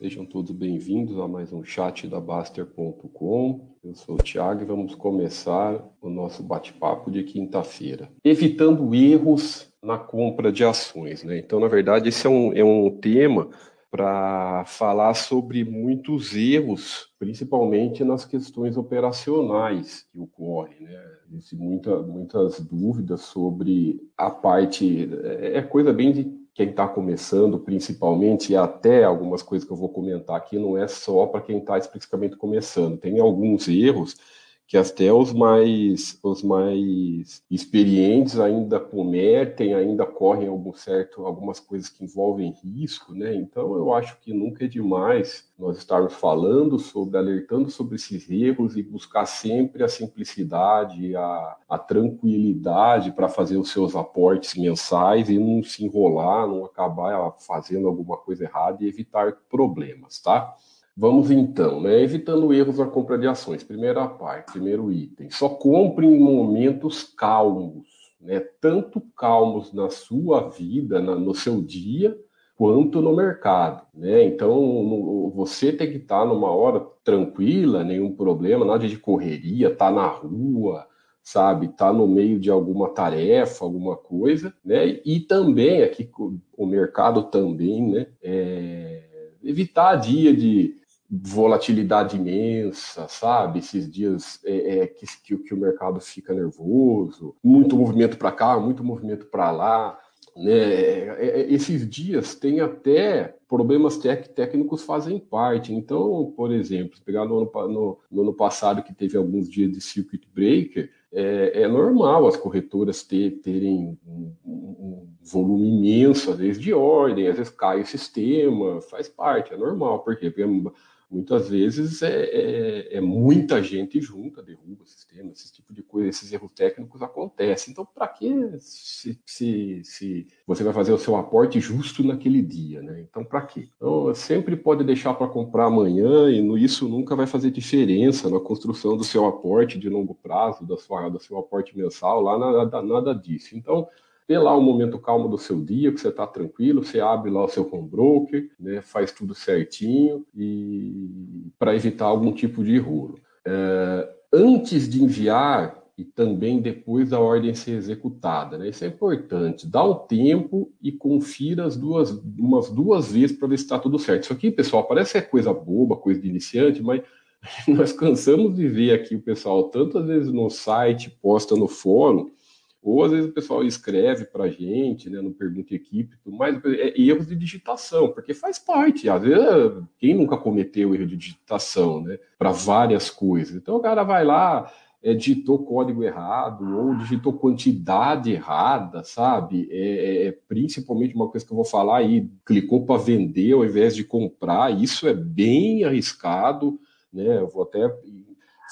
Sejam todos bem-vindos a mais um chat da Baster.com. Eu sou o Thiago e vamos começar o nosso bate-papo de quinta-feira. Evitando erros na compra de ações. Né? Então, na verdade, esse é um, é um tema para falar sobre muitos erros, principalmente nas questões operacionais que ocorrem. Né? Muita, muitas dúvidas sobre a parte. É, é coisa bem de quem está começando, principalmente, e até algumas coisas que eu vou comentar aqui, não é só para quem está especificamente começando. Tem alguns erros que até os mais, os mais experientes ainda cometem, ainda correm algum certo, algumas coisas que envolvem risco, né? Então eu acho que nunca é demais nós estarmos falando sobre, alertando sobre esses erros e buscar sempre a simplicidade, a, a tranquilidade para fazer os seus aportes mensais e não se enrolar, não acabar fazendo alguma coisa errada e evitar problemas, tá? Vamos então, né? evitando erros na compra de ações. Primeira parte, primeiro item. Só compre em momentos calmos, né? tanto calmos na sua vida, na, no seu dia, quanto no mercado. Né? Então, no, você tem que estar numa hora tranquila, nenhum problema, nada de correria, tá na rua, sabe, tá no meio de alguma tarefa, alguma coisa, né? E também aqui o mercado também, né? É, evitar dia de volatilidade imensa, sabe? Esses dias é, é, que, que, que, o mercado fica nervoso, muito movimento para cá, muito movimento para lá. Né? É, é, esses dias tem até problemas tec, técnicos fazem parte. Então, por exemplo, pegar no ano, no, no ano passado que teve alguns dias de circuit breaker, é, é, normal as corretoras ter, terem um, um, volume imenso, às vezes de ordem, às vezes cai o sistema, faz parte, é normal, porque, muitas vezes é, é, é, muita gente junta, derruba o sistema, esse tipo de coisa, esses erros técnicos acontecem. Então, para que se, se, se, você vai fazer o seu aporte justo naquele dia, né? Então, para quê? Então, sempre pode deixar para comprar amanhã e no, isso nunca vai fazer diferença na construção do seu aporte de longo prazo, da sua, do seu aporte mensal, lá nada, nada disso. Então, ter lá um momento calmo do seu dia, que você está tranquilo, você abre lá o seu home broker, né, faz tudo certinho e para evitar algum tipo de rolo. É, antes de enviar e também depois da ordem ser executada, né? Isso é importante. Dá um tempo e confira as duas, umas duas vezes para ver se está tudo certo. Isso aqui, pessoal, parece que é coisa boba, coisa de iniciante, mas nós cansamos de ver aqui o pessoal tantas vezes no site, posta no fórum, ou às vezes o pessoal escreve para a gente, né, no Pergunta Equipe, mas é erros de digitação, porque faz parte. Às vezes, quem nunca cometeu erro de digitação, né, para várias coisas? Então o cara vai lá, é, digitou código errado, ou digitou quantidade errada, sabe? É, é, é principalmente uma coisa que eu vou falar aí, clicou para vender ao invés de comprar, isso é bem arriscado, né? Eu vou até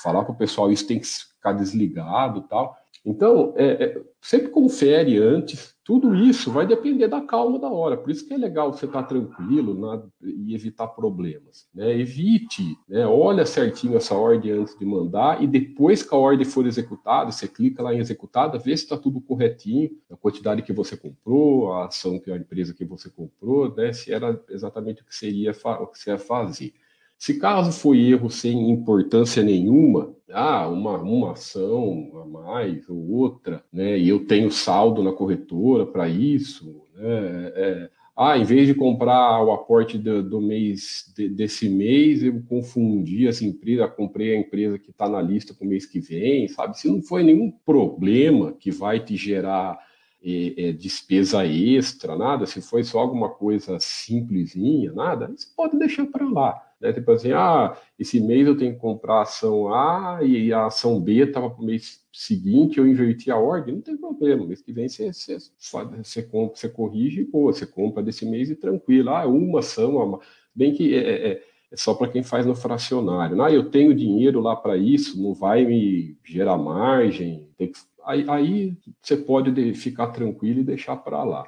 falar para o pessoal, isso tem que ficar desligado tal. Então, é, é, sempre confere antes, tudo isso vai depender da calma da hora. Por isso que é legal você estar tranquilo na, e evitar problemas. Né? Evite, né? olha certinho essa ordem antes de mandar, e depois que a ordem for executada, você clica lá em executada, vê se está tudo corretinho, a quantidade que você comprou, a ação que a empresa que você comprou, né? se era exatamente o que, seria, o que você ia fazer. Se caso foi erro sem importância nenhuma, ah, uma, uma ação a mais ou outra, né? E eu tenho saldo na corretora para isso, né? É, ah, em vez de comprar o aporte do, do mês de, desse mês, eu confundi essa empresa, comprei a empresa que está na lista para o mês que vem, sabe? Se não foi nenhum problema que vai te gerar é, é, despesa extra, nada, se foi só alguma coisa simplesinha, nada, você pode deixar para lá. Né? Tipo assim, ah, esse mês eu tenho que comprar a ação A e a ação B estava para o mês seguinte, eu inverti a ordem, não tem problema. Mês que vem você, você, você, compra, você corrige e pô, você compra desse mês e tranquilo. Ah, uma ação, bem que é, é, é, só para quem faz no fracionário. Ah, eu tenho dinheiro lá para isso, não vai me gerar margem. Que, aí, aí você pode ficar tranquilo e deixar para lá.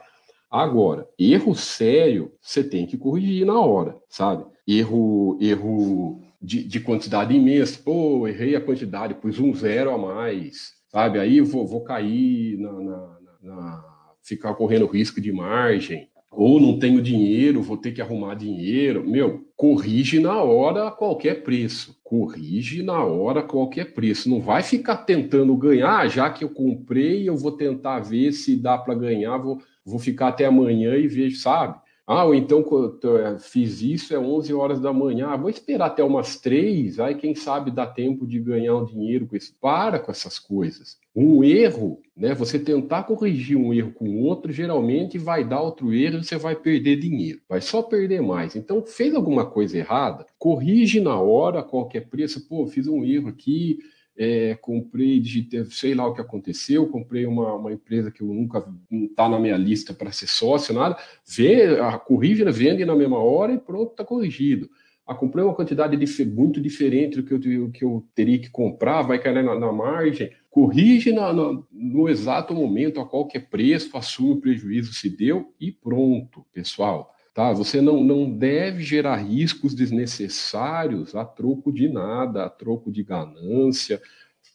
Agora, erro sério, você tem que corrigir na hora, sabe? Erro, erro de, de quantidade imensa. Pô, errei a quantidade, pus um zero a mais, sabe? Aí vou, vou cair na, na, na ficar correndo risco de margem. Ou não tenho dinheiro, vou ter que arrumar dinheiro. Meu, corrige na hora a qualquer preço. Corrige na hora a qualquer preço. Não vai ficar tentando ganhar, já que eu comprei, eu vou tentar ver se dá para ganhar, vou, vou ficar até amanhã e vejo, sabe? Ah, ou então é, fiz isso, é 11 horas da manhã, ah, vou esperar até umas 3, aí quem sabe dá tempo de ganhar um dinheiro com isso. Para com essas coisas. Um erro, né? Você tentar corrigir um erro com outro, geralmente vai dar outro erro e você vai perder dinheiro. Vai só perder mais. Então, fez alguma coisa errada, corrige na hora, a qualquer preço. Pô, fiz um erro aqui, é, comprei, digitei, sei lá o que aconteceu, comprei uma, uma empresa que eu nunca está na minha lista para ser sócio, nada, vê, a corrige, vende na mesma hora e pronto, está corrigido. Ah, comprei uma quantidade de, muito diferente do que eu, que eu teria que comprar, vai cair na, na margem, corrige na, na, no exato momento, a qualquer preço, assume o prejuízo se deu e pronto, pessoal. Tá? Você não, não deve gerar riscos desnecessários a troco de nada, a troco de ganância,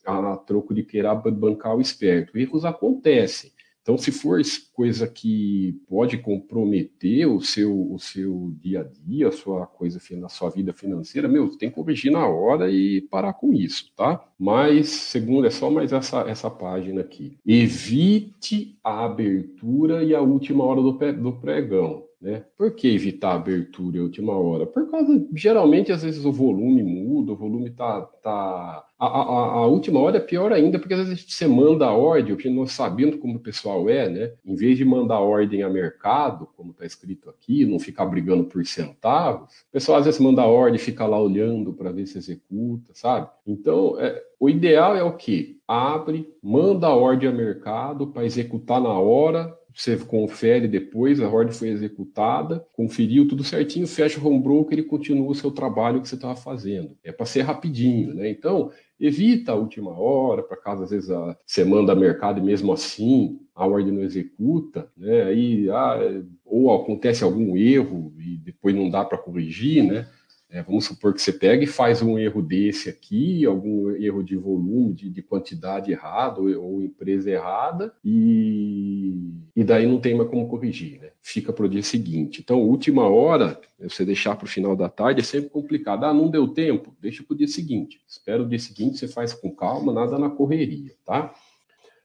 a troco de querer bancar o esperto. Erros acontecem. Então, se for coisa que pode comprometer o seu, o seu dia a dia, a sua coisa, a sua vida financeira, meu, tem que corrigir na hora e parar com isso, tá? Mas, segundo, é só mais essa, essa página aqui. Evite a abertura e a última hora do, do pregão. Né? Por que evitar a abertura em última hora? Por causa, geralmente, às vezes o volume muda, o volume tá. tá... A, a, a última hora é pior ainda, porque às vezes você manda a ordem, nós sabendo como o pessoal é, né? Em vez de mandar ordem a mercado, como está escrito aqui, não ficar brigando por centavos, o pessoal às vezes manda ordem fica lá olhando para ver se executa, sabe? Então, é, o ideal é o quê? Abre, manda a ordem a mercado para executar na hora, você confere depois, a ordem foi executada, conferiu tudo certinho, fecha o home broker e continua o seu trabalho que você estava fazendo. É para ser rapidinho, né? Então, evita a última hora, para caso às vezes a, você manda a mercado e mesmo assim a ordem não executa, né? Aí, ah, ou acontece algum erro e depois não dá para corrigir, né? É, vamos supor que você pega e faz um erro desse aqui, algum erro de volume, de, de quantidade errada ou, ou, empresa errada, e, e daí não tem mais como corrigir, né? Fica para o dia seguinte. Então, última hora, você deixar para o final da tarde é sempre complicado. Ah, não deu tempo? Deixa para o dia seguinte. Espera o dia seguinte, você faz com calma, nada na correria, tá?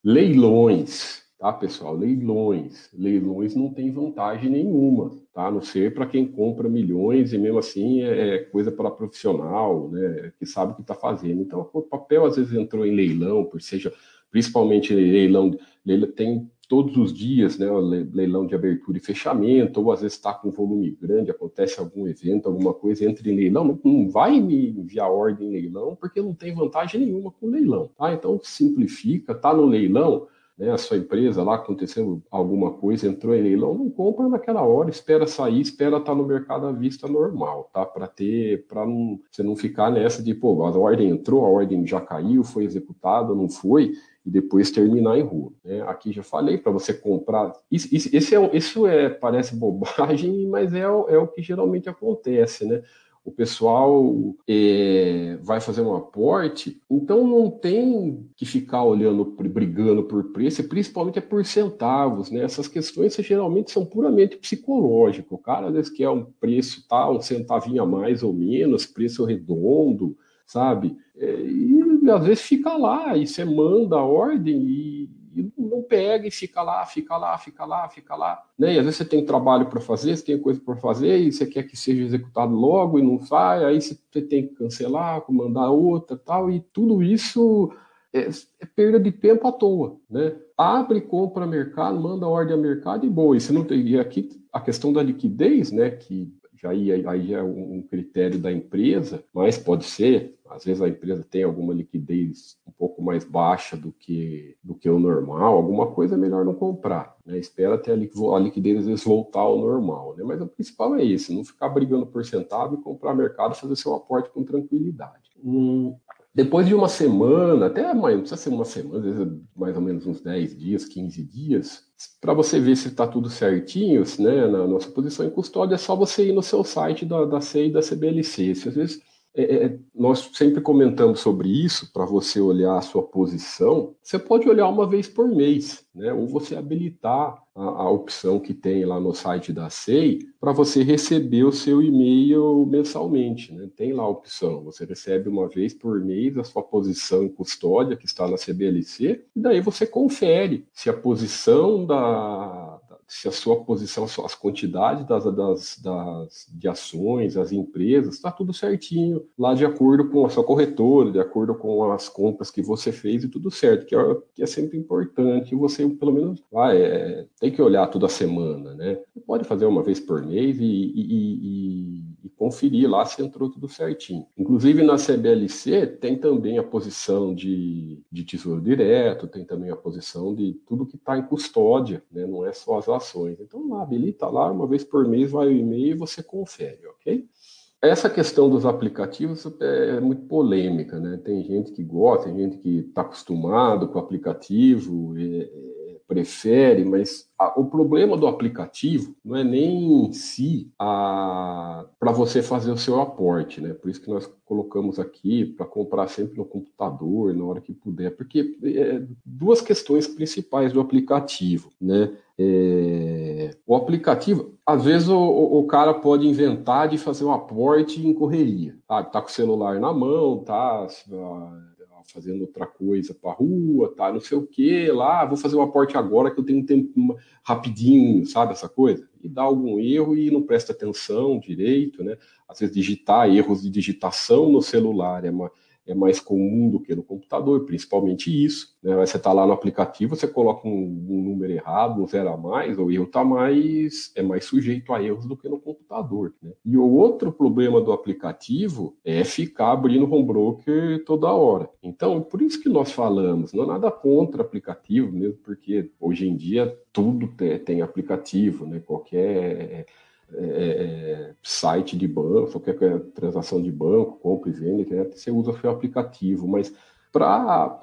Leilões tá, pessoal? Leilões. Leilões não tem vantagem nenhuma, tá? A não ser para quem compra milhões e mesmo assim é, é coisa para profissional, né? Que sabe o que está fazendo. Então, o papel às vezes entrou em leilão, por seja, principalmente leilão, leilão tem todos os dias, né? Leilão de abertura e fechamento, ou às vezes está com volume grande, acontece algum evento, alguma coisa, entra em leilão, não, não vai me enviar ordem em leilão, porque não tem vantagem nenhuma com leilão, tá? Então simplifica, tá no leilão né, a sua empresa lá, aconteceu alguma coisa, entrou em leilão, não compra naquela hora, espera sair, espera estar tá no mercado à vista normal, tá? Para ter, para não, você não ficar nessa de, pô, a ordem entrou, a ordem já caiu, foi executada, não foi, e depois terminar em rua. Né? Aqui já falei para você comprar. Isso, isso, é, isso é, parece bobagem, mas é, é o que geralmente acontece, né? O pessoal é, vai fazer um aporte, então não tem que ficar olhando, brigando por preço, principalmente é por centavos, né? Essas questões geralmente são puramente psicológicas. O cara às vezes quer um preço, tá, um centavinho a mais ou menos, preço redondo, sabe? É, e às vezes fica lá, e você manda a ordem e pega e fica lá, fica lá, fica lá, fica lá. Né? E às vezes você tem trabalho para fazer, você tem coisa para fazer e você quer que seja executado logo e não sai, aí você tem que cancelar, mandar outra tal, e tudo isso é, é perda de tempo à toa. Né? Abre, compra mercado, manda ordem a mercado e boa. E, você não tem, e aqui a questão da liquidez, né, que já aí, aí é um critério da empresa, mas pode ser, às vezes a empresa tem alguma liquidez pouco mais baixa do que, do que o normal, alguma coisa é melhor não comprar, né? Espera até a liquidez às vezes voltar ao normal, né? Mas o principal é esse, não ficar brigando por centavo e comprar mercado, fazer seu aporte com tranquilidade. Hum, depois de uma semana, até mais, não precisa ser uma semana, às vezes mais ou menos uns 10 dias, 15 dias, para você ver se está tudo certinho, né, na nossa posição em custódia, é só você ir no seu site da, da CEI e da CBLC. Se às vezes é, é nós sempre comentamos sobre isso, para você olhar a sua posição, você pode olhar uma vez por mês, né? ou você habilitar a, a opção que tem lá no site da SEI para você receber o seu e-mail mensalmente. Né? Tem lá a opção, você recebe uma vez por mês a sua posição em custódia, que está na CBLC, e daí você confere se a posição da, se a sua posição, as quantidades das, das, das, de ações, as empresas, está tudo certinho, lá de acordo com a sua corretora, de acordo com as compras que você fez e tudo certo, que é, que é sempre importante você, pelo menos, vai, é, tem que olhar toda semana, né? Pode fazer uma vez por mês e, e, e conferir lá se entrou tudo certinho. Inclusive na CBLC tem também a posição de, de tesouro direto, tem também a posição de tudo que está em custódia, né? não é só as ações. Então lá, habilita lá, uma vez por mês vai o e-mail e você confere, ok? Essa questão dos aplicativos é muito polêmica, né? Tem gente que gosta, tem gente que está acostumado com o aplicativo, é, prefere, mas a, o problema do aplicativo não é nem em si para você fazer o seu aporte, né? Por isso que nós colocamos aqui para comprar sempre no computador, na hora que puder, porque é, duas questões principais do aplicativo, né? É, o aplicativo, às vezes o, o, cara pode inventar de fazer um aporte em correria, sabe? Tá com o celular na mão, tá fazendo outra coisa para rua, tá, não sei o que, lá, vou fazer um aporte agora que eu tenho um tempo rapidinho, sabe, essa coisa? E dá algum erro e não presta atenção direito, né? Às vezes digitar, erros de digitação no celular é uma é mais comum do que no computador, principalmente isso. Né? Você está lá no aplicativo, você coloca um, um, número errado, um zero a mais, o erro está mais, é mais sujeito a erros do que no computador. Né? E o outro problema do aplicativo é ficar abrindo home broker toda hora. Então, por isso que nós falamos, não é nada contra aplicativo, mesmo porque hoje em dia tudo tem aplicativo, né? qualquer é, é, site de banco, qualquer transação de banco, compra e venda, você usa o seu aplicativo, mas para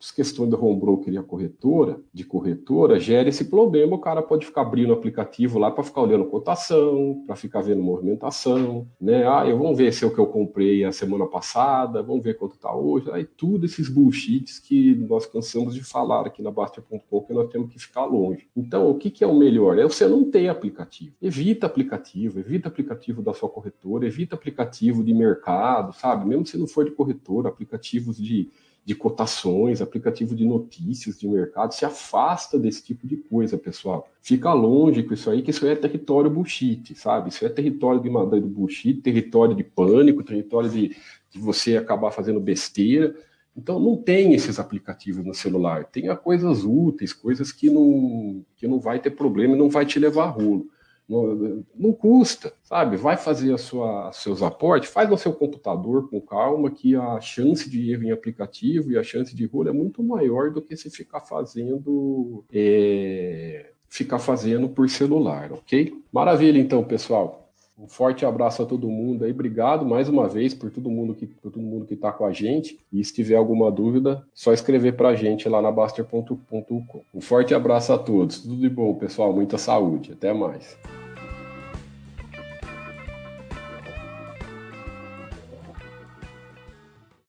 as questões do home broker e a corretora, de corretora, gera esse problema. O cara pode ficar abrindo o aplicativo lá para ficar olhando cotação, para ficar vendo movimentação, né? Ah, eu vamos ver se é o que eu comprei a semana passada, vamos ver quanto está hoje. Aí tudo esses bullshits que nós cansamos de falar aqui na Bastia.com que nós temos que ficar longe. Então, o que, que é o melhor? É você não ter aplicativo. Evita aplicativo, evita aplicativo da sua corretora, evita aplicativo de mercado, sabe? Mesmo se não for de corretora, aplicativos de de cotações, aplicativo de notícias de mercado, se afasta desse tipo de coisa, pessoal. Fica longe com isso aí, que isso é território bullshit, sabe? Isso é território de do bullshit, território de pânico, território de, de você acabar fazendo besteira. Então não tem esses aplicativos no celular. Tenha coisas úteis, coisas que não, que não vai ter problema e não vai te levar a rolo. Não, custa, sabe? Vai fazer a sua, seus aportes, faz no seu computador com calma, que a chance de erro em aplicativo e a chance de rolo é muito maior do que se ficar fazendo é, ficar fazendo por celular, ok? Maravilha, então, pessoal. Um forte abraço a todo mundo aí. Obrigado mais uma vez por todo mundo que por todo mundo que está com a gente. E se tiver alguma dúvida, só escrever para a gente lá na Baster.com. Um forte abraço a todos. Tudo de bom, pessoal. Muita saúde. Até mais.